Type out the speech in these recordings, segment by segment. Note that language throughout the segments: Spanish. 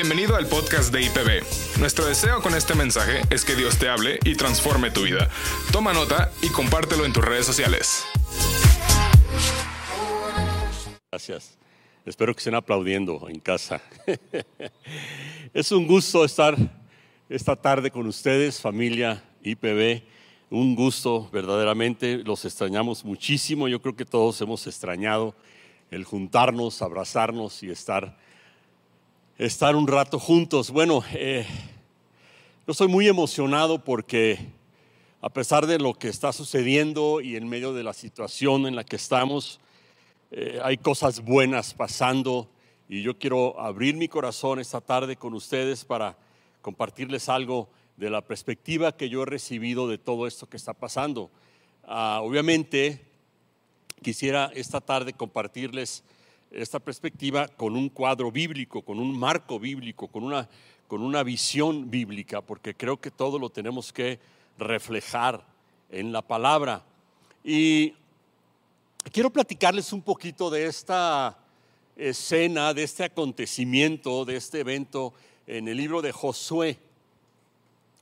Bienvenido al podcast de IPB. Nuestro deseo con este mensaje es que Dios te hable y transforme tu vida. Toma nota y compártelo en tus redes sociales. Gracias. Espero que estén aplaudiendo en casa. es un gusto estar esta tarde con ustedes, familia IPB. Un gusto, verdaderamente. Los extrañamos muchísimo. Yo creo que todos hemos extrañado el juntarnos, abrazarnos y estar, estar un rato juntos. Bueno, eh, yo estoy muy emocionado porque a pesar de lo que está sucediendo y en medio de la situación en la que estamos, eh, hay cosas buenas pasando y yo quiero abrir mi corazón esta tarde con ustedes para compartirles algo de la perspectiva que yo he recibido de todo esto que está pasando. Ah, obviamente, quisiera esta tarde compartirles esta perspectiva con un cuadro bíblico, con un marco bíblico, con una, con una visión bíblica, porque creo que todo lo tenemos que reflejar en la palabra. Y quiero platicarles un poquito de esta escena, de este acontecimiento, de este evento en el libro de Josué,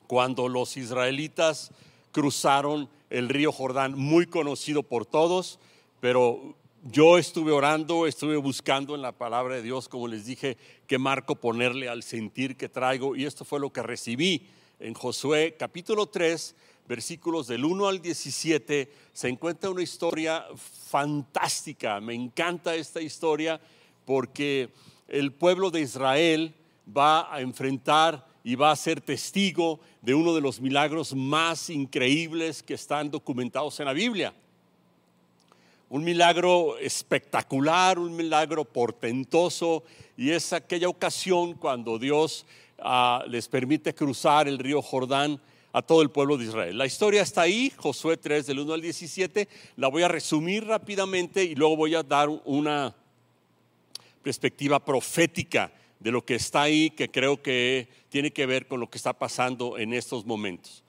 cuando los israelitas cruzaron el río Jordán, muy conocido por todos, pero yo estuve orando, estuve buscando en la palabra de Dios, como les dije, qué marco ponerle al sentir que traigo, y esto fue lo que recibí en Josué capítulo 3, versículos del 1 al 17, se encuentra una historia fantástica. Me encanta esta historia porque el pueblo de Israel va a enfrentar y va a ser testigo de uno de los milagros más increíbles que están documentados en la Biblia. Un milagro espectacular, un milagro portentoso, y es aquella ocasión cuando Dios ah, les permite cruzar el río Jordán a todo el pueblo de Israel. La historia está ahí, Josué 3 del 1 al 17, la voy a resumir rápidamente y luego voy a dar una perspectiva profética de lo que está ahí, que creo que tiene que ver con lo que está pasando en estos momentos.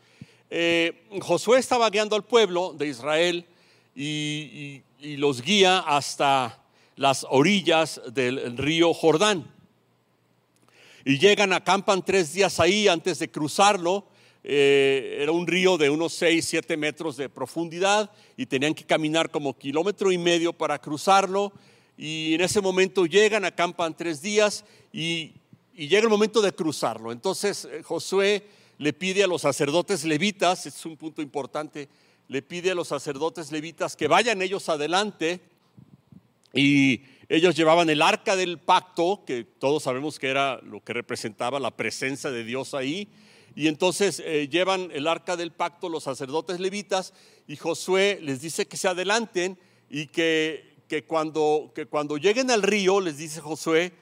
Eh, Josué estaba guiando al pueblo de Israel y, y los guía hasta las orillas del río Jordán. Y llegan, acampan tres días ahí antes de cruzarlo eh, era un río de unos 6, 7 metros de profundidad y tenían que caminar como kilómetro y medio para cruzarlo. Y en ese momento llegan, acampan tres días y, llega el momento de cruzarlo. Entonces eh, Josué le pide a los sacerdotes levitas, es un punto importante, le pide a los sacerdotes levitas que vayan ellos adelante y ellos llevaban el arca del pacto, que todos sabemos que era lo que representaba la presencia de Dios ahí, y entonces eh, llevan el arca del pacto los sacerdotes levitas y Josué les dice que se adelanten y que, que, cuando, que cuando lleguen al río, les dice Josué,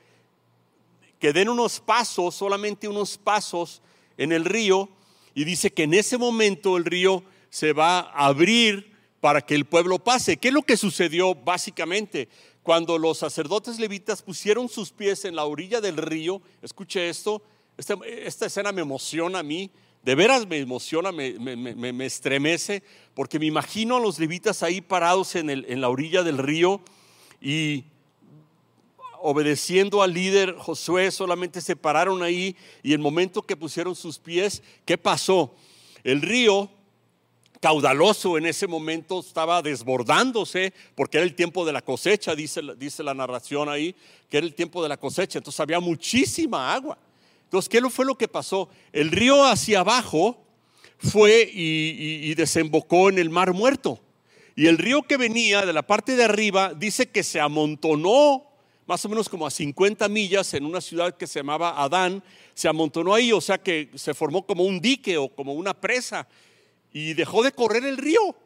que den unos pasos, solamente unos pasos en el río y dice que en ese momento el río se va a abrir para que el pueblo pase. ¿Qué es lo que sucedió básicamente? Cuando los sacerdotes levitas pusieron sus pies en la orilla del río, escuche esto, esta, esta, escena me emociona a mí, de veras me emociona, me, me, me, me, estremece, porque me imagino a los levitas ahí parados en, el, en la orilla del río y obedeciendo al líder Josué, solamente se pararon ahí y el momento que pusieron sus pies, ¿qué pasó? El río caudaloso en ese momento estaba desbordándose porque era el tiempo de la cosecha, dice, dice la narración ahí, que era el tiempo de la cosecha, entonces había muchísima agua. Entonces, ¿qué fue lo que pasó? El río hacia abajo fue y, desembocó en el mar muerto. Y el río que venía de la parte de arriba dice que se amontonó más o menos como a 50 millas en una ciudad que se llamaba Adán, se amontonó ahí, o sea que se formó como un dique o como una presa y dejó de correr el río.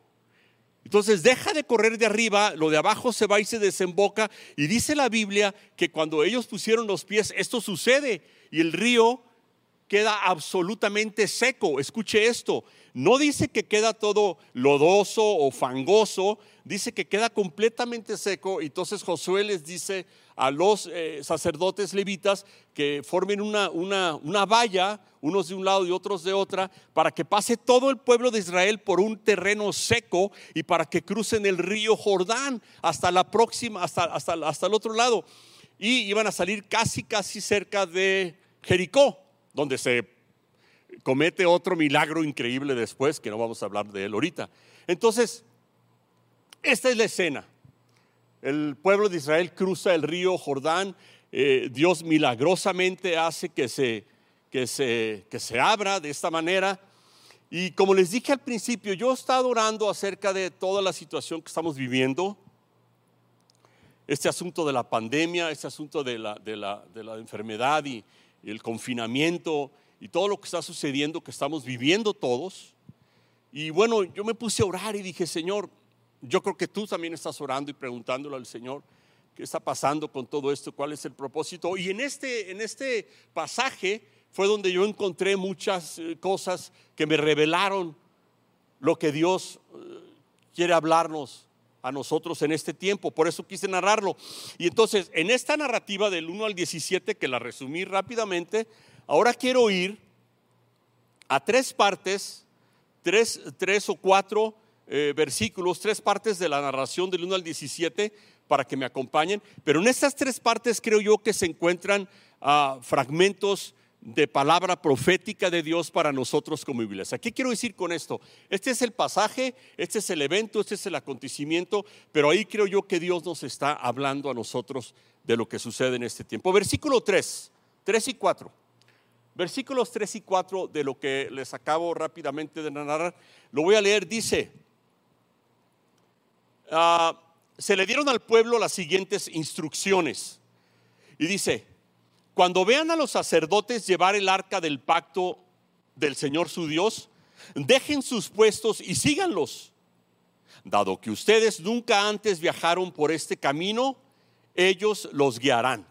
Entonces deja de correr de arriba, lo de abajo se va y se desemboca y dice la Biblia que cuando ellos pusieron los pies, esto sucede y el río queda absolutamente seco. Escuche esto, no dice que queda todo lodoso o fangoso, dice que queda completamente seco. Entonces Josué les dice a los eh, sacerdotes levitas que formen una, una, una valla, unos de un lado y otros de otra, para que pase todo el pueblo de Israel por un terreno seco y para que crucen el río Jordán hasta la próxima, hasta, hasta, hasta el otro lado. Y iban a salir casi, casi cerca de Jericó, donde se comete otro milagro increíble después, que no vamos a hablar de él ahorita. Entonces, esta es la escena. El pueblo de Israel cruza el río Jordán, eh, Dios milagrosamente hace que se, que, se, que se abra de esta manera. Y como les dije al principio, yo he estado orando acerca de toda la situación que estamos viviendo, este asunto de la pandemia, este asunto de la, de la, de la enfermedad y, el confinamiento y todo lo que está sucediendo, que estamos viviendo todos. Y bueno, yo me puse a orar y dije, Señor, yo creo que tú también estás orando y preguntándole al Señor qué está pasando con todo esto, cuál es el propósito. Y en este, en este pasaje fue donde yo encontré muchas eh, cosas que me revelaron lo que Dios eh, quiere hablarnos a nosotros en este tiempo. Por eso quise narrarlo. Y entonces, en esta narrativa del 1 al 17, que la resumí rápidamente, ahora quiero ir a tres partes, tres, tres o cuatro eh, versículos, tres partes de la narración del 1 al 17 para que me acompañen. Pero en estas tres partes creo yo que se encuentran ah, fragmentos de palabra profética de Dios para nosotros como iglesia. ¿Qué quiero decir con esto? Este es el pasaje, este es el evento, este es el acontecimiento, pero ahí creo yo que Dios nos está hablando a nosotros de lo que sucede en este tiempo. Versículo 3, 3 y 4. Versículos 3 y 4 de lo que les acabo rápidamente de narrar, lo voy a leer, dice, ah, se le dieron al pueblo las siguientes instrucciones. Y dice, cuando vean a los sacerdotes llevar el arca del pacto del Señor su Dios, dejen sus puestos y síganlos. Dado que ustedes nunca antes viajaron por este camino, ellos los guiarán.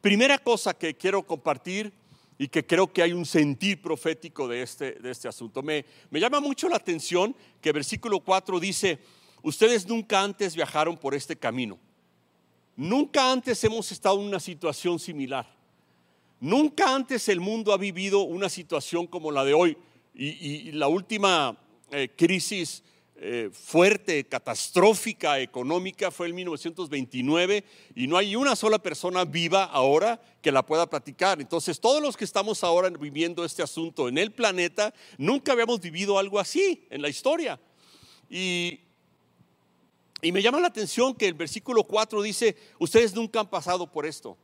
Primera cosa que quiero compartir y que creo que hay un sentir profético de este, de este asunto. Me, me llama mucho la atención que versículo 4 dice, ustedes nunca antes viajaron por este camino. Nunca antes hemos estado en una situación similar. Nunca antes el mundo ha vivido una situación como la de hoy. Y, la última eh, crisis eh, fuerte, catastrófica, económica fue en 1929 y no hay una sola persona viva ahora que la pueda platicar. Entonces, todos los que estamos ahora viviendo este asunto en el planeta, nunca habíamos vivido algo así en la historia. Y y me llama la atención que el versículo 4 dice, ustedes nunca han pasado por esto.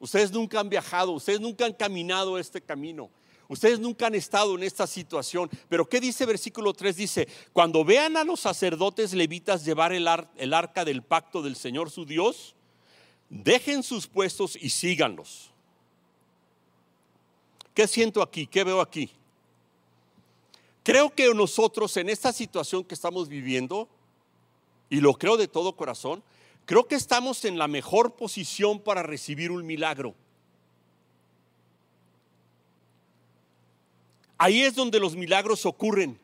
Ustedes nunca han viajado, ustedes nunca han caminado este camino. Ustedes nunca han estado en esta situación. Pero ¿qué dice versículo 3? Dice, cuando vean a los sacerdotes levitas llevar el, el arca del pacto del Señor su Dios, dejen sus puestos y síganlos. ¿Qué siento aquí? ¿Qué veo aquí? Creo que nosotros en esta situación que estamos viviendo, y lo creo de todo corazón, creo que estamos en la mejor posición para recibir un milagro. Ahí es donde los milagros ocurren.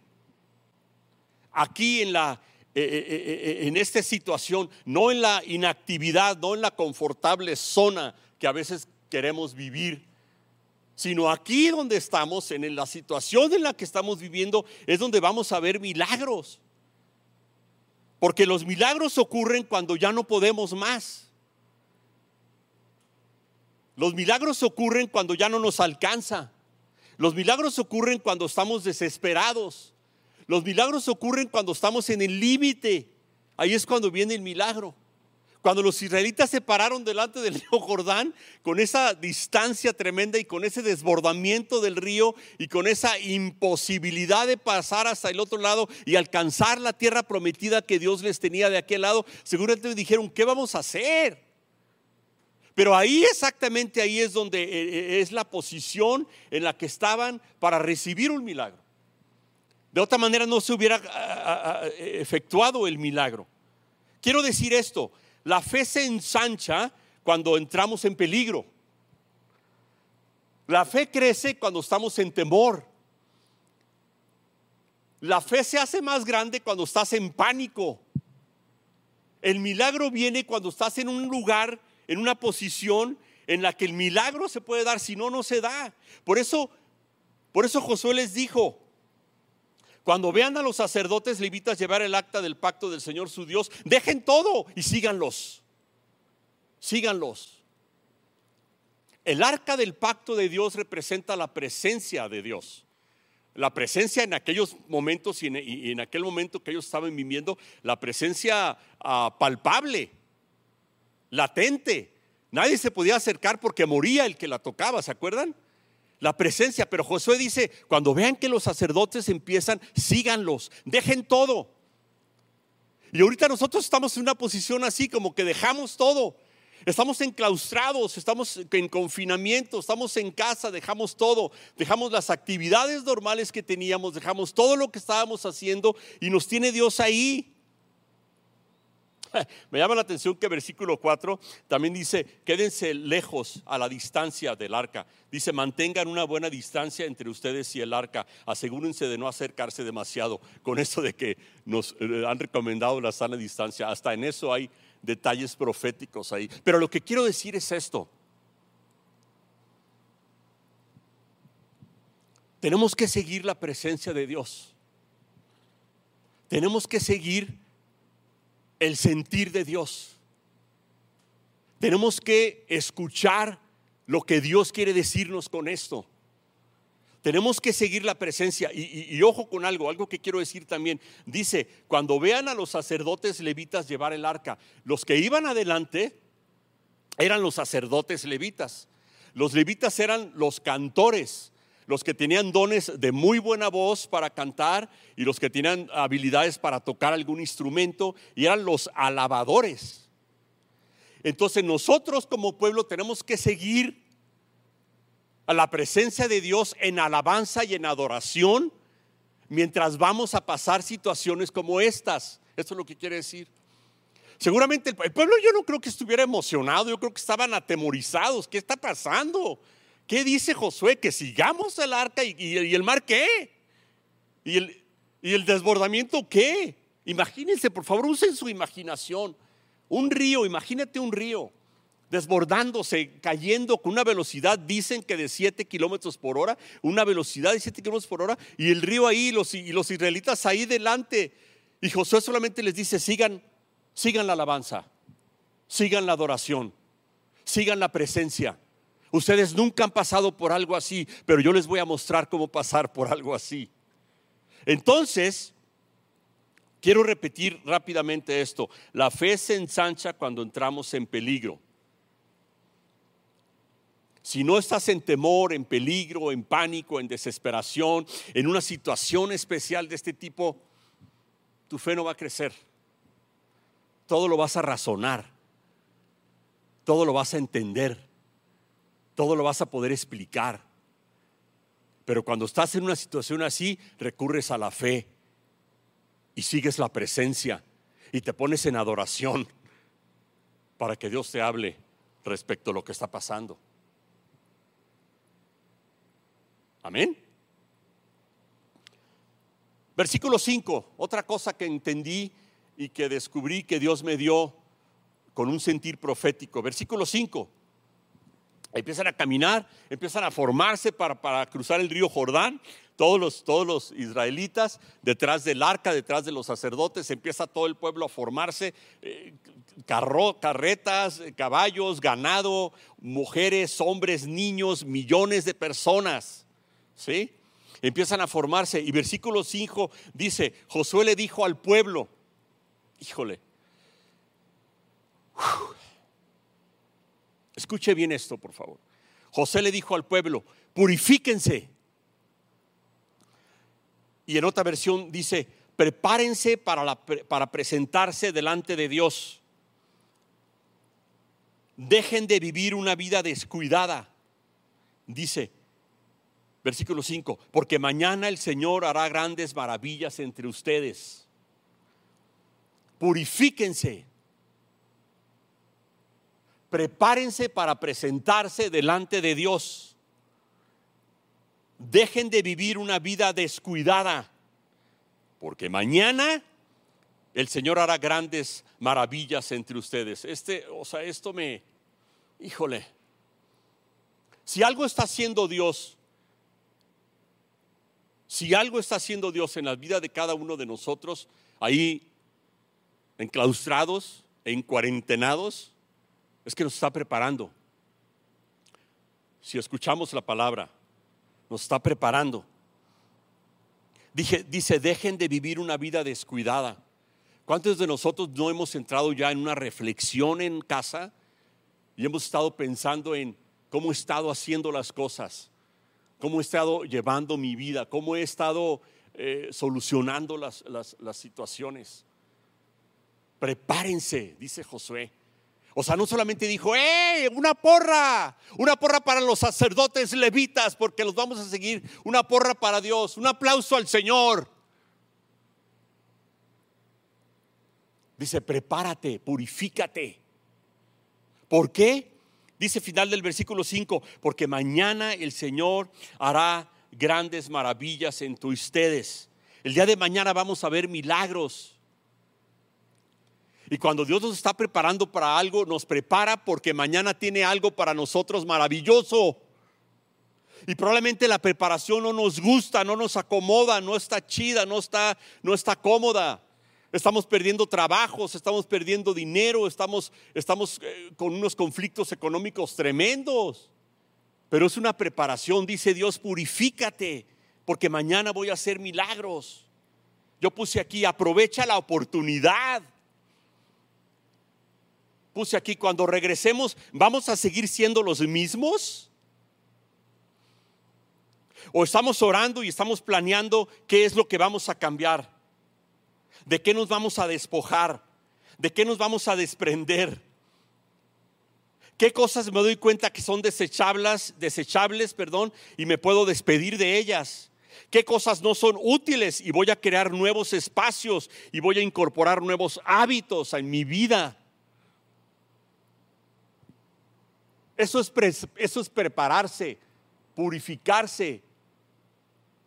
Aquí en la eh, eh, eh, en esta situación, no en la inactividad, no en la confortable zona que a veces queremos vivir, sino aquí donde estamos, en la situación en la que estamos viviendo, es donde vamos a ver milagros. Porque los milagros ocurren cuando ya no podemos más. Los milagros ocurren cuando ya no nos alcanza. Los milagros ocurren cuando estamos desesperados. Los milagros ocurren cuando estamos en el límite. Ahí es cuando viene el milagro. Cuando los israelitas se pararon delante del río Jordán, con esa distancia tremenda y con ese desbordamiento del río y con esa imposibilidad de pasar hasta el otro lado y alcanzar la tierra prometida que Dios les tenía de aquel lado, seguramente dijeron, ¿qué vamos a hacer? Pero ahí exactamente ahí es donde eh, eh, es la posición en la que estaban para recibir un milagro. De otra manera no se hubiera ah, ah, ah, efectuado el milagro. Quiero decir esto, la fe se ensancha cuando entramos en peligro. La fe crece cuando estamos en temor. La fe se hace más grande cuando estás en pánico. El milagro viene cuando estás en un lugar, en una posición en la que el milagro se puede dar, si no, no se da. Por eso, por eso Josué les dijo, cuando vean a los sacerdotes levitas llevar el acta del pacto del Señor su Dios, dejen todo y síganlos. Síganlos. El arca del pacto de Dios representa la presencia de Dios. La presencia en aquellos momentos y en, aquel momento que ellos estaban viviendo, la presencia ah, palpable, latente. Nadie se podía acercar porque moría el que la tocaba, ¿se acuerdan? La presencia, pero Josué dice, cuando vean que los sacerdotes empiezan, síganlos, dejen todo. Y ahorita nosotros estamos en una posición así, como que dejamos todo. Estamos enclaustrados, estamos en confinamiento, estamos en casa, dejamos todo, dejamos las actividades normales que teníamos, dejamos todo lo que estábamos haciendo y nos tiene Dios ahí. Me llama la atención que versículo 4 también dice, quédense lejos a la distancia del arca. Dice, mantengan una buena distancia entre ustedes y el arca. Asegúrense de no acercarse demasiado. Con eso de que nos eh, han recomendado la sana distancia, hasta en eso hay detalles proféticos ahí. Pero lo que quiero decir es esto. Tenemos que seguir la presencia de Dios. Tenemos que seguir el sentir de Dios. Tenemos que escuchar lo que Dios quiere decirnos con esto. Tenemos que seguir la presencia. Y, ojo con algo, algo que quiero decir también. Dice, cuando vean a los sacerdotes levitas llevar el arca, los que iban adelante eran los sacerdotes levitas. Los levitas eran los cantores, los que tenían dones de muy buena voz para cantar y los que tenían habilidades para tocar algún instrumento y eran los alabadores. Entonces nosotros como pueblo tenemos que seguir a la presencia de Dios en alabanza y en adoración mientras vamos a pasar situaciones como estas. Eso es lo que quiere decir. Seguramente el, pueblo yo no creo que estuviera emocionado, yo creo que estaban atemorizados. ¿Qué está pasando? ¿Qué dice Josué? Que sigamos el arca y, el mar qué? ¿Y el, ¿Y el desbordamiento qué? Imagínense, por favor, usen su imaginación. Un río, imagínate un río desbordándose, cayendo con una velocidad, dicen que de 7 kilómetros por hora, una velocidad de 7 kilómetros por hora, y el río ahí, los, y los israelitas ahí delante. Y Josué solamente les dice, sigan, sigan la alabanza, sigan la adoración, sigan la presencia. Ustedes nunca han pasado por algo así, pero yo les voy a mostrar cómo pasar por algo así. Entonces, quiero repetir rápidamente esto. La fe se ensancha cuando entramos en peligro. Si no estás en temor, en peligro, en pánico, en desesperación, en una situación especial de este tipo, tu fe no va a crecer. Todo lo vas a razonar. Todo lo vas a entender. Todo lo vas a poder explicar. Pero cuando estás en una situación así, recurres a la fe y sigues la presencia y te pones en adoración para que Dios te hable respecto a lo que está pasando. Amén. Versículo 5, otra cosa que entendí y que descubrí que Dios me dio con un sentir profético. Versículo 5. Empiezan a caminar, empiezan a formarse para, para, cruzar el río Jordán. Todos los, todos los israelitas detrás del arca, detrás de los sacerdotes, empieza todo el pueblo a formarse. Eh, carretas, caballos, ganado, mujeres, hombres, niños, millones de personas. ¿sí? Empiezan a formarse y versículo 5 dice, Josué le dijo al pueblo, híjole, escuche bien esto, por favor. José le dijo al pueblo, purifíquense. Y en otra versión dice, prepárense para, presentarse delante de Dios. Dejen de vivir una vida descuidada. Dice, Versículo 5, porque mañana el Señor hará grandes maravillas entre ustedes. Purifíquense. Prepárense para presentarse delante de Dios. Dejen de vivir una vida descuidada, porque mañana el Señor hará grandes maravillas entre ustedes. Este, o sea, esto me, híjole, si algo está haciendo Dios si algo está haciendo Dios en la vida de cada uno de nosotros, ahí enclaustrados, en cuarentenados, es que nos está preparando. si escuchamos la palabra, nos está preparando. Dije, dice, dejen de vivir una vida descuidada. ¿Cuántos de nosotros no hemos entrado ya en una reflexión en casa y hemos estado pensando en cómo he estado haciendo las cosas, cómo he estado llevando mi vida, cómo he estado eh, solucionando las, las situaciones? Prepárense, dice Josué. O sea, no solamente dijo, ¡eh! Una porra, una porra para los sacerdotes levitas, porque los vamos a seguir, una porra para Dios, un aplauso al Señor. Dice, prepárate, purifícate. ¿Por qué? Dice final del versículo 5, porque mañana el Señor hará grandes maravillas entre ustedes. El día de mañana vamos a ver milagros. Y cuando Dios nos está preparando para algo, nos prepara porque mañana tiene algo para nosotros maravilloso. Y probablemente la preparación no nos gusta, no nos acomoda, no está chida, no está, no está cómoda. Estamos perdiendo trabajos, estamos perdiendo dinero, estamos, estamos eh, con unos conflictos económicos tremendos. Pero es una preparación, dice Dios, purifícate, porque mañana voy a hacer milagros. Yo puse aquí, aprovecha la oportunidad puse aquí, cuando regresemos, ¿vamos a seguir siendo los mismos? ¿O estamos orando y estamos planeando qué es lo que vamos a cambiar? ¿De qué nos vamos a despojar? ¿De qué nos vamos a desprender? ¿Qué cosas me doy cuenta que son desechables, desechables, perdón, y me puedo despedir de ellas? ¿Qué cosas no son útiles y voy a crear nuevos espacios y voy a incorporar nuevos hábitos en mi vida? Eso es, eso es prepararse, purificarse,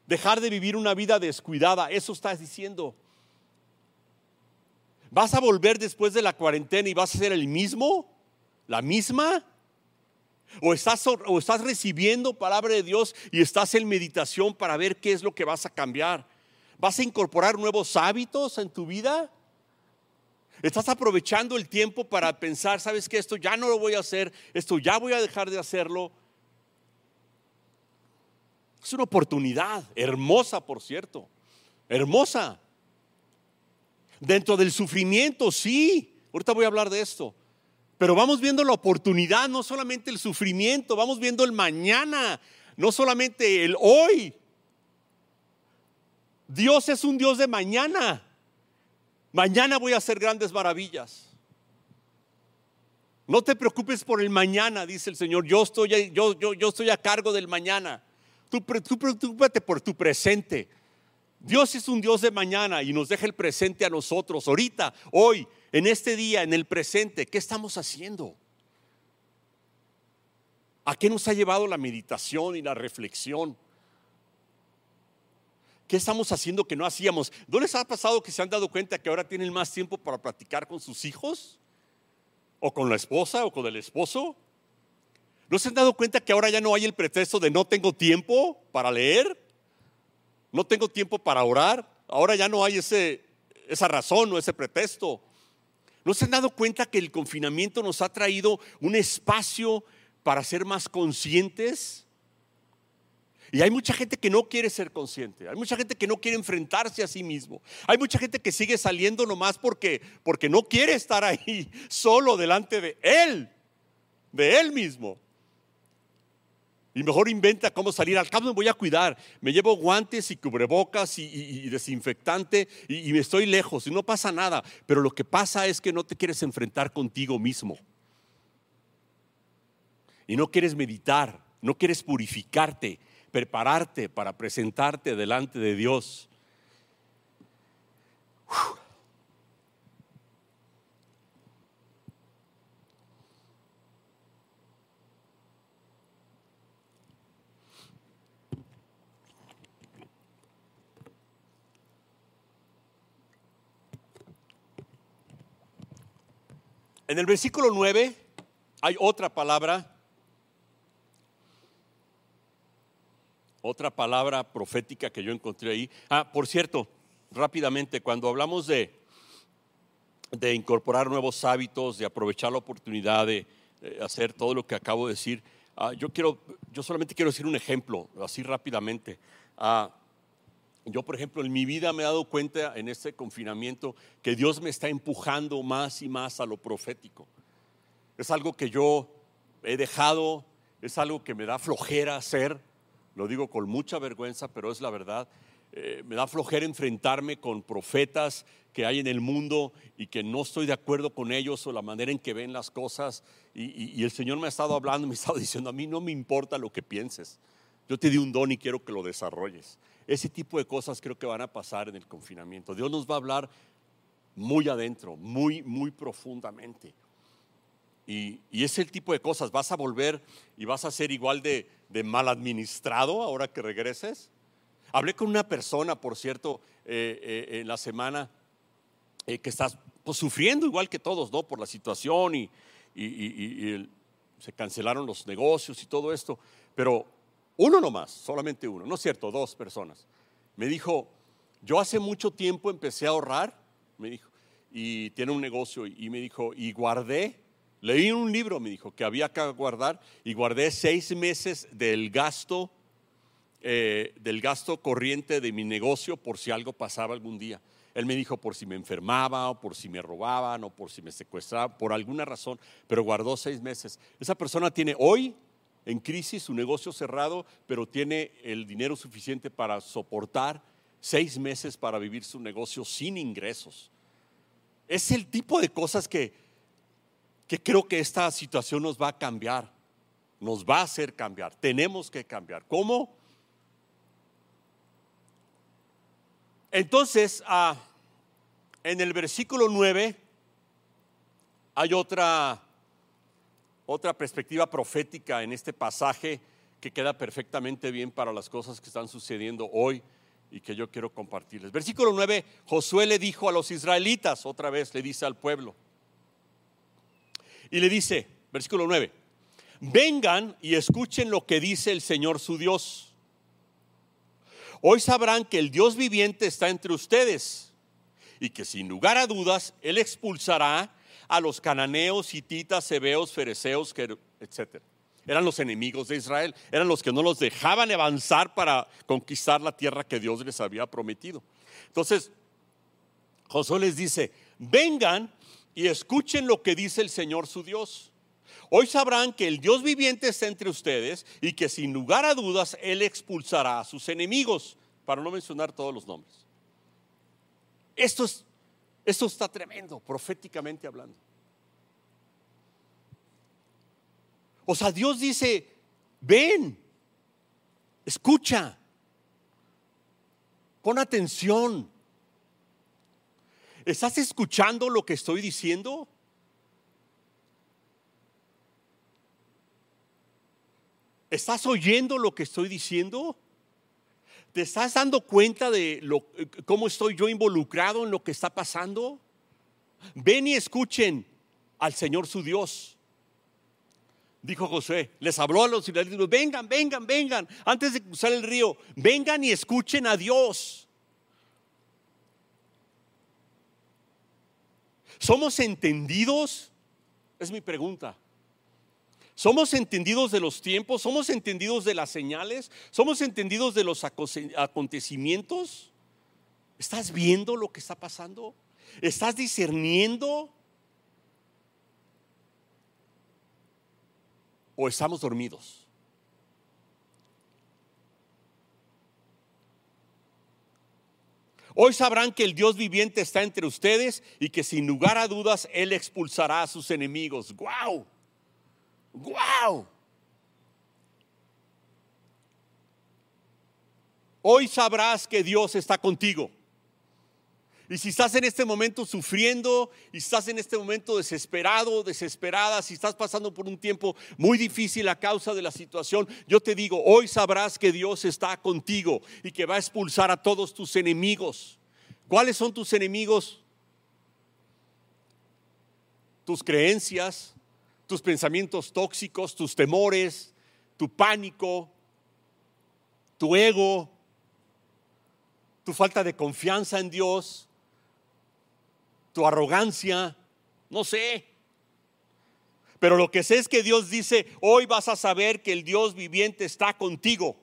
dejar de vivir una vida descuidada. Eso estás diciendo. ¿Vas a volver después de la cuarentena y vas a ser el mismo? ¿La misma? ¿O estás, ¿O estás recibiendo palabra de Dios y estás en meditación para ver qué es lo que vas a cambiar? ¿Vas a incorporar nuevos hábitos en tu vida? Estás aprovechando el tiempo para pensar, sabes que esto ya no lo voy a hacer, esto ya voy a dejar de hacerlo. Es una oportunidad hermosa, por cierto, hermosa. Dentro del sufrimiento, sí, ahorita voy a hablar de esto. Pero vamos viendo la oportunidad, no solamente el sufrimiento, vamos viendo el mañana, no solamente el hoy. Dios es un Dios de mañana. Mañana voy a hacer grandes maravillas. No te preocupes por el mañana, dice el Señor. Yo estoy, yo, yo, yo estoy a cargo del mañana. Tú, tú preocúpate por tu presente. Dios es un Dios de mañana y nos deja el presente a nosotros. Ahorita, hoy, en este día, en el presente, ¿qué estamos haciendo? ¿A qué nos ha llevado la meditación y la reflexión? ¿Qué estamos haciendo que no hacíamos? ¿No les ha pasado que se han dado cuenta que ahora tienen más tiempo para platicar con sus hijos? ¿O con la esposa o con el esposo? ¿No se han dado cuenta que ahora ya no hay el pretexto de no tengo tiempo para leer? ¿No tengo tiempo para orar? Ahora ya no hay ese, esa razón o ese pretexto. ¿No se han dado cuenta que el confinamiento nos ha traído un espacio para ser más conscientes? Y hay mucha gente que no quiere ser consciente, hay mucha gente que no quiere enfrentarse a sí mismo, hay mucha gente que sigue saliendo nomás porque, porque no quiere estar ahí solo delante de él, de él mismo. Y mejor inventa cómo salir. Al cabo me voy a cuidar. Me llevo guantes y cubrebocas y, desinfectante y, y me estoy lejos y no pasa nada. Pero lo que pasa es que no te quieres enfrentar contigo mismo. Y no quieres meditar, no quieres purificarte, prepararte para presentarte delante de Dios. En el versículo 9 hay otra palabra otra palabra profética que yo encontré ahí. Ah, por cierto, rápidamente, cuando hablamos de, incorporar nuevos hábitos, de aprovechar la oportunidad de hacer todo lo que acabo de decir, ah, yo quiero, yo solamente quiero decir un ejemplo, así rápidamente. Ah, yo, por ejemplo, en mi vida me he dado cuenta en este confinamiento que Dios me está empujando más y más a lo profético. Es algo que yo he dejado, es algo que me da flojera hacer, lo digo con mucha vergüenza, pero es la verdad. Eh, me da flojera enfrentarme con profetas que hay en el mundo y que no estoy de acuerdo con ellos o la manera en que ven las cosas. Y, y el Señor me ha estado hablando, me ha estado diciendo, a mí no me importa lo que pienses. Yo te di un don y quiero que lo desarrolles. Ese tipo de cosas creo que van a pasar en el confinamiento. Dios nos va a hablar muy adentro, muy, muy profundamente. Y, es el tipo de cosas, vas a volver y vas a ser igual de, mal administrado ahora que regreses. Hablé con una persona, por cierto, eh, eh, en la semana eh, que estás pues, sufriendo igual que todos, ¿no? Por la situación y, se cancelaron los negocios y todo esto. Pero uno nomás, solamente uno, no es cierto, dos personas. Me dijo, yo hace mucho tiempo empecé a ahorrar, me dijo, y tiene un negocio, y me dijo, y guardé Leí un libro, me dijo, que había que guardar y guardé seis meses del gasto, eh, del gasto corriente de mi negocio por si algo pasaba algún día. Él me dijo por si me enfermaba o por si me robaban o por si me secuestraban, por alguna razón, pero guardó seis meses. Esa persona tiene hoy en crisis su negocio cerrado, pero tiene el dinero suficiente para soportar seis meses para vivir su negocio sin ingresos. Es el tipo de cosas que que creo que esta situación nos va a cambiar, nos va a hacer cambiar, tenemos que cambiar. ¿Cómo? Entonces, ah, en el versículo 9 hay otra, otra perspectiva profética en este pasaje que queda perfectamente bien para las cosas que están sucediendo hoy y que yo quiero compartirles. Versículo 9, Josué le dijo a los israelitas, otra vez le dice al pueblo, y le dice, versículo 9, vengan y escuchen lo que dice el Señor su Dios. Hoy sabrán que el Dios viviente está entre ustedes y que sin lugar a dudas Él expulsará a los cananeos, hititas, hebeos, fereceos, etc. Eran los enemigos de Israel, eran los que no los dejaban avanzar para conquistar la tierra que Dios les había prometido. Entonces, Josué les dice, vengan y escuchen lo que dice el Señor su Dios. Hoy sabrán que el Dios viviente está entre ustedes y que sin lugar a dudas Él expulsará a sus enemigos, para no mencionar todos los nombres. Esto, es, esto está tremendo, proféticamente hablando. O sea, Dios dice, ven, escucha, pon atención, ¿Estás escuchando lo que estoy diciendo? ¿Estás oyendo lo que estoy diciendo? ¿Te estás dando cuenta de lo, cómo estoy yo involucrado en lo que está pasando? Ven y escuchen al Señor su Dios. Dijo José, les habló a los israelitas, vengan, vengan, vengan, antes de cruzar el río, vengan y escuchen a Dios. ¿Somos entendidos? Es mi pregunta. ¿Somos entendidos de los tiempos? ¿Somos entendidos de las señales? ¿Somos entendidos de los acontecimientos? ¿Estás viendo lo que está pasando? ¿Estás discerniendo? ¿O estamos dormidos? Hoy sabrán que el Dios viviente está entre ustedes y que sin lugar a dudas Él expulsará a sus enemigos. ¡Guau! ¡Guau! Hoy sabrás que Dios está contigo. Y si estás en este momento sufriendo, y estás en este momento desesperado, desesperada, si estás pasando por un tiempo muy difícil a causa de la situación, yo te digo, hoy sabrás que Dios está contigo y que va a expulsar a todos tus enemigos. ¿Cuáles son tus enemigos? Tus creencias, tus pensamientos tóxicos, tus temores, tu pánico, tu ego, tu falta de confianza en Dios, tu arrogancia, no sé. Pero lo que sé es que Dios dice, hoy vas a saber que el Dios viviente está contigo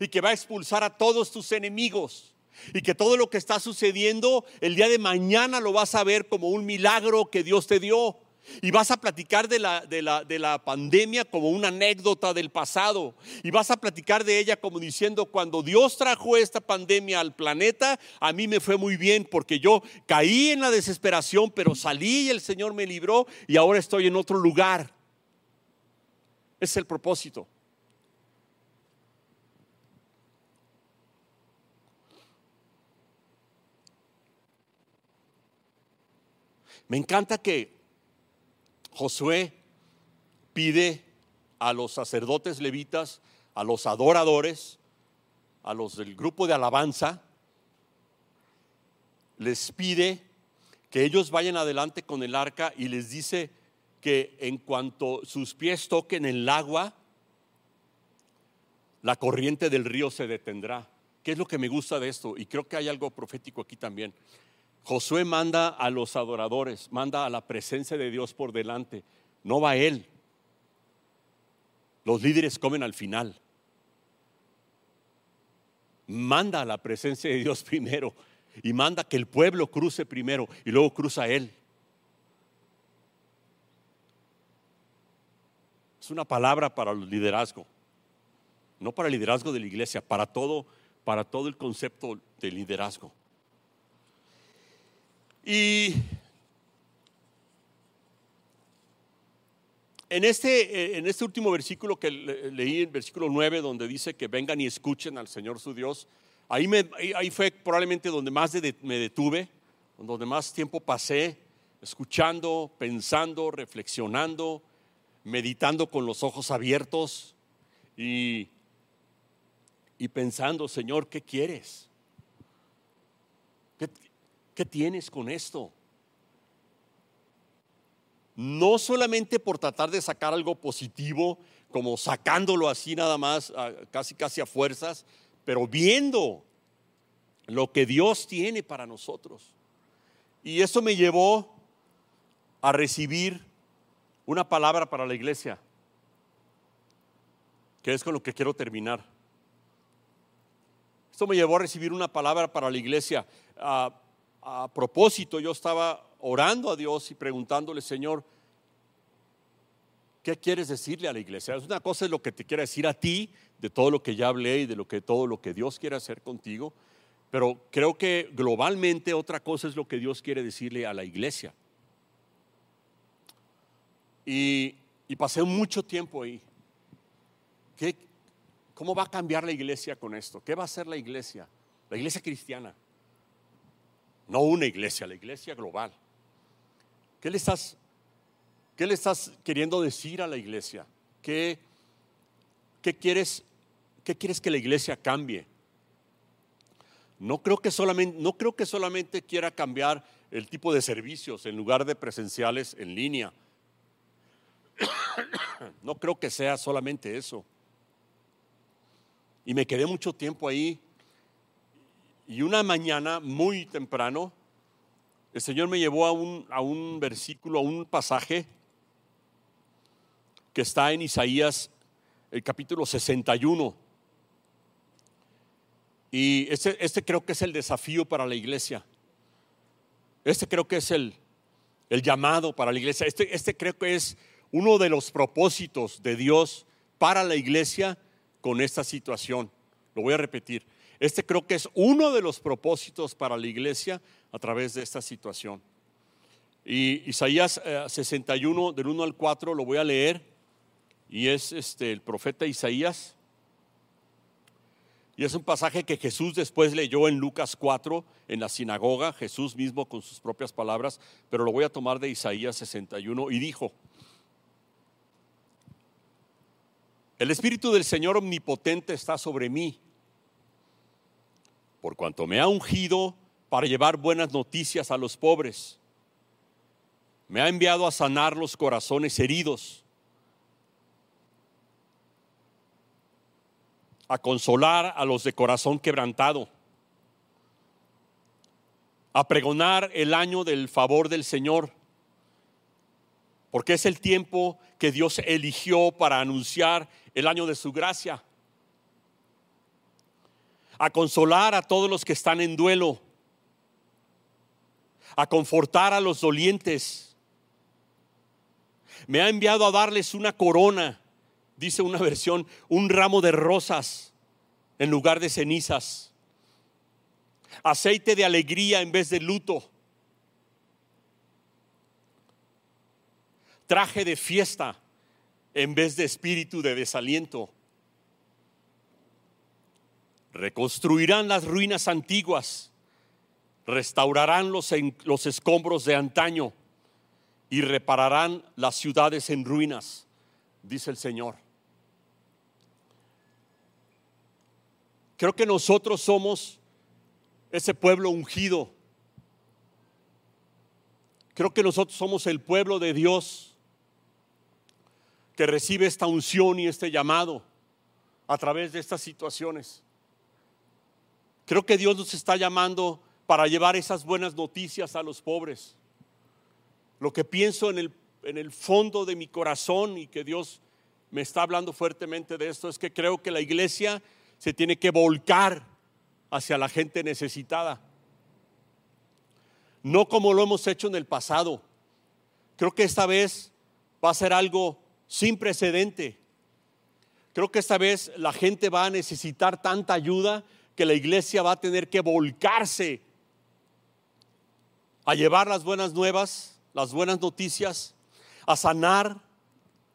y que va a expulsar a todos tus enemigos y que todo lo que está sucediendo el día de mañana lo vas a ver como un milagro que Dios te dio. Y vas a platicar de la, de, la, de la, pandemia como una anécdota del pasado. Y vas a platicar de ella como diciendo, cuando Dios trajo esta pandemia al planeta, a mí me fue muy bien porque yo caí en la desesperación, pero salí y el Señor me libró y ahora estoy en otro lugar. Es el propósito. Me encanta que Josué pide a los sacerdotes levitas, a los adoradores, a los del grupo de alabanza, les pide que ellos vayan adelante con el arca y les dice que en cuanto sus pies toquen el agua, la corriente del río se detendrá. ¿Qué es lo que me gusta de esto? Y creo que hay algo profético aquí también. Josué manda a los adoradores, manda a la presencia de Dios por delante, no va él. Los líderes comen al final. Manda a la presencia de Dios primero y manda que el pueblo cruce primero y luego cruza él. Es una palabra para el liderazgo, no para el liderazgo de la iglesia, para todo, para todo el concepto de liderazgo. Y en este, en este último versículo que leí, el versículo 9, donde dice que vengan y escuchen al Señor su Dios, ahí, me, ahí fue probablemente donde más me detuve, donde más tiempo pasé escuchando, pensando, reflexionando, meditando con los ojos abiertos y, y pensando, Señor, ¿qué quieres? ¿Qué, ¿Qué tienes con esto? No solamente por tratar de sacar algo positivo, como sacándolo así nada más, casi casi a fuerzas, pero viendo lo que Dios tiene para nosotros. Y eso me llevó a recibir una palabra para la iglesia, que es con lo que quiero terminar. Esto me llevó a recibir una palabra para la iglesia. Ah, a propósito, yo estaba orando a Dios y preguntándole, Señor, ¿qué quieres decirle a la iglesia? Es una cosa es lo que te quiere decir a ti, de todo lo que ya hablé y de todo lo que Dios quiere hacer contigo, pero creo que globalmente otra cosa es lo que Dios quiere decirle a la iglesia. Y, pasé mucho tiempo ahí. ¿Qué, ¿Cómo va a cambiar la iglesia con esto? ¿Qué va a hacer la iglesia? La iglesia cristiana. No una iglesia, la iglesia global. ¿Qué le estás, qué le estás queriendo decir a la iglesia? ¿Qué, qué, quieres, ¿Qué quieres que la iglesia cambie? No creo, que no creo que solamente quiera cambiar el tipo de servicios en lugar de presenciales en línea. No creo que sea solamente eso. Y me quedé mucho tiempo ahí y una mañana, muy temprano, el Señor me llevó a un, a un versículo, a un pasaje que está en Isaías, el capítulo 61. Y este, este creo que es el desafío para la iglesia. Este creo que es el, el llamado para la iglesia. Este, este creo que es uno de los propósitos de Dios para la iglesia con esta situación. Lo voy a repetir. Este creo que es uno de los propósitos para la iglesia a través de esta situación. Y Isaías 61, eh, del 1 al 4, lo voy a leer. Y es este, el profeta Isaías. Y es un pasaje que Jesús después leyó en Lucas 4, en la sinagoga, Jesús mismo con sus propias palabras, pero lo voy a tomar de Isaías 61 y dijo, el Espíritu del Señor Omnipotente está sobre mí por cuanto me ha ungido para llevar buenas noticias a los pobres. Me ha enviado a sanar los corazones heridos, a consolar a los de corazón quebrantado, a pregonar el año del favor del Señor, porque es el tiempo que Dios eligió para anunciar el año de su gracia, a consolar a todos los que están en duelo, a confortar a los dolientes. Me ha enviado a darles una corona, dice una versión, un ramo de rosas en lugar de cenizas, aceite de alegría en vez de luto, traje de fiesta en vez de espíritu de desaliento. Reconstruirán las ruinas antiguas, restaurarán los, los escombros de antaño y repararán las ciudades en ruinas, dice el Señor. Creo que nosotros somos ese pueblo ungido. Creo que nosotros somos el pueblo de Dios que recibe esta unción y este llamado a través de estas situaciones. Creo que Dios nos está llamando para llevar esas buenas noticias a los pobres. Lo que pienso en el, en el fondo de mi corazón y que Dios me está hablando fuertemente de esto es que creo que la iglesia se tiene que volcar hacia la gente necesitada. No como lo hemos hecho en el pasado. Creo que esta vez va a ser algo sin precedente. Creo que esta vez la gente va a necesitar tanta ayuda que la iglesia va a tener que volcarse a llevar las buenas nuevas, las buenas noticias, a sanar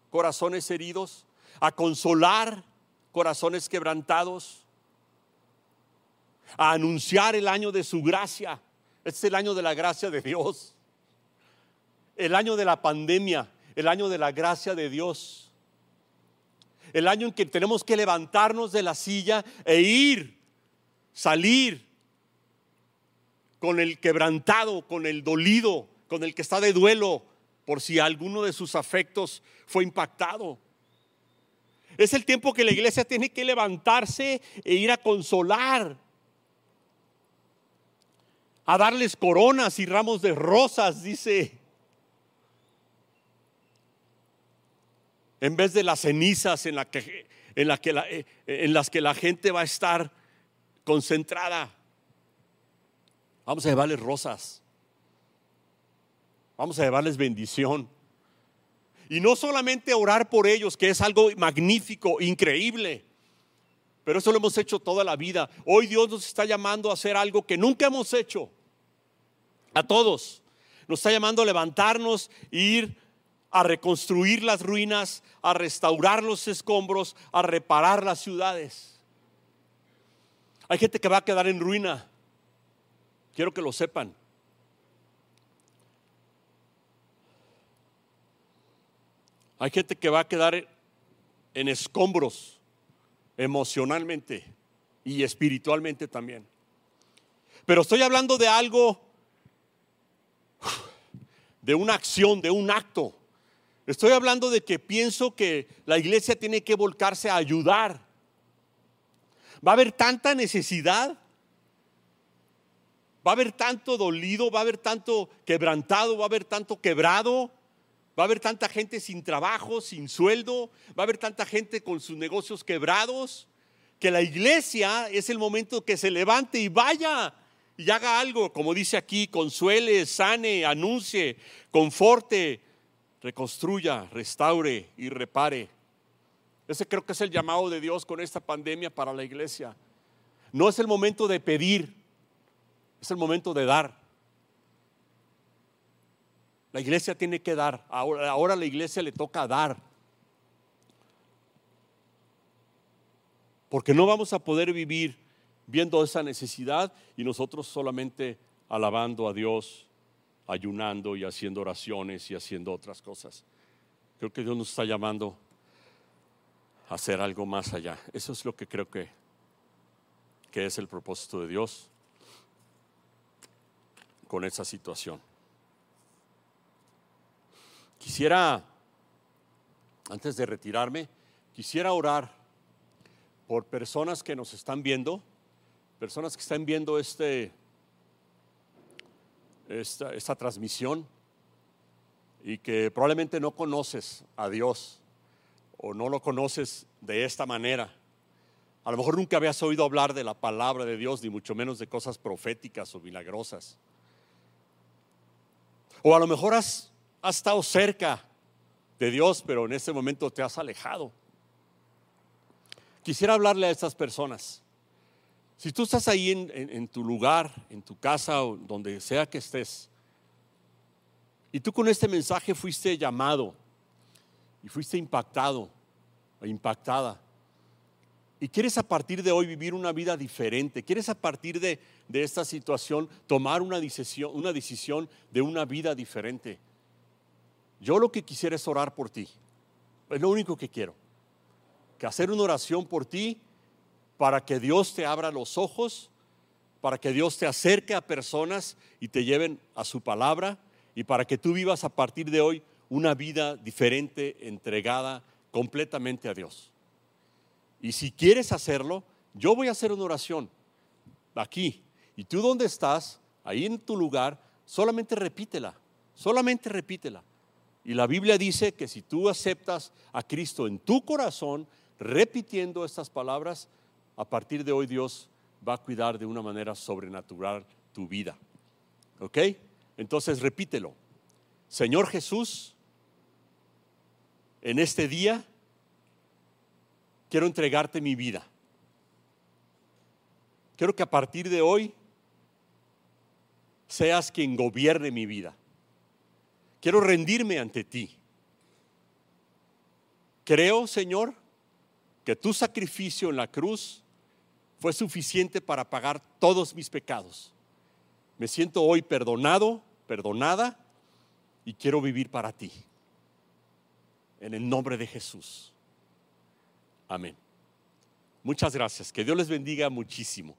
corazones heridos, a consolar corazones quebrantados, a anunciar el año de su gracia. Este es el año de la gracia de Dios, el año de la pandemia, el año de la gracia de Dios, el año en que tenemos que levantarnos de la silla e ir salir con el quebrantado, con el dolido, con el que está de duelo por si alguno de sus afectos fue impactado. Es el tiempo que la iglesia tiene que levantarse e ir a consolar, a darles coronas y ramos de rosas, dice. En vez de las cenizas en, eh, las que la gente va a estar concentrada. Vamos a llevarles rosas. Vamos a llevarles bendición. Y no solamente orar por ellos, que es algo magnífico, increíble. Pero eso lo hemos hecho toda la vida. Hoy Dios nos está llamando a hacer algo que nunca hemos hecho. A todos. Nos está llamando a levantarnos ir a reconstruir las ruinas, a restaurar los escombros, a reparar las ciudades. Hay gente que va a quedar en ruina. Quiero que lo sepan. Hay gente que va a quedar en escombros emocionalmente y espiritualmente también. Pero estoy hablando de algo, de una acción, de un acto. Estoy hablando de que pienso que la iglesia tiene que volcarse a ayudar Va a haber tanta necesidad. Va a haber tanto dolido, va a haber tanto quebrantado, va a haber tanto quebrado. Va a haber tanta gente sin trabajo, sin sueldo. Va a haber tanta gente con sus negocios quebrados. Que la iglesia es el momento que se levante y vaya y haga algo, como dice aquí, consuele, sane, anuncie, conforte, reconstruya, restaure y repare. Ese creo que es el llamado de Dios con esta pandemia para la iglesia. No es el momento de pedir, es el momento de dar. La iglesia tiene que dar. Ahora, ahora la iglesia le toca dar. Porque no vamos a poder vivir viendo esa necesidad y nosotros solamente alabando a Dios, ayunando y haciendo oraciones y haciendo otras cosas. Creo que Dios nos está llamando hacer algo más allá. Eso es lo que creo que, que es el propósito de Dios con esa situación. Quisiera, antes de retirarme, quisiera orar por personas que nos están viendo, personas que están viendo este, esta, esta transmisión y que probablemente no conoces a Dios o no lo conoces de esta manera. A lo mejor nunca habías oído hablar de la palabra de Dios, ni mucho menos de cosas proféticas o milagrosas. O a lo mejor has, estado cerca de Dios, pero en este momento te has alejado. Quisiera hablarle a estas personas. Si tú estás ahí en tu lugar, en tu casa o donde sea que estés, y tú con este mensaje fuiste llamado y fuiste impactado o impactada. Y quieres a partir de hoy vivir una vida diferente. Quieres a partir de, de esta situación tomar una decisión, una decisión de una vida diferente. Yo lo que quisiera es orar por ti. Es lo único que quiero. Que hacer una oración por ti para que Dios te abra los ojos, para que Dios te acerque a personas y te lleven a su palabra y para que tú vivas a partir de hoy una vida diferente, entregada completamente a Dios. Y si quieres hacerlo, yo voy a hacer una oración aquí. Y tú donde estás, ahí en tu lugar, solamente repítela, solamente repítela. Y la Biblia dice que si tú aceptas a Cristo en tu corazón, repitiendo estas palabras, a partir de hoy Dios va a cuidar de una manera sobrenatural tu vida. ¿Ok? Entonces repítelo. Señor Jesús, en este día quiero entregarte mi vida. Quiero que a partir de hoy seas quien gobierne mi vida. Quiero rendirme ante ti. Creo, Señor, que tu sacrificio en la cruz fue suficiente para pagar todos mis pecados. Me siento hoy perdonado perdonada y quiero vivir para ti. En el nombre de Jesús. Amén. Muchas gracias. Que Dios les bendiga muchísimo.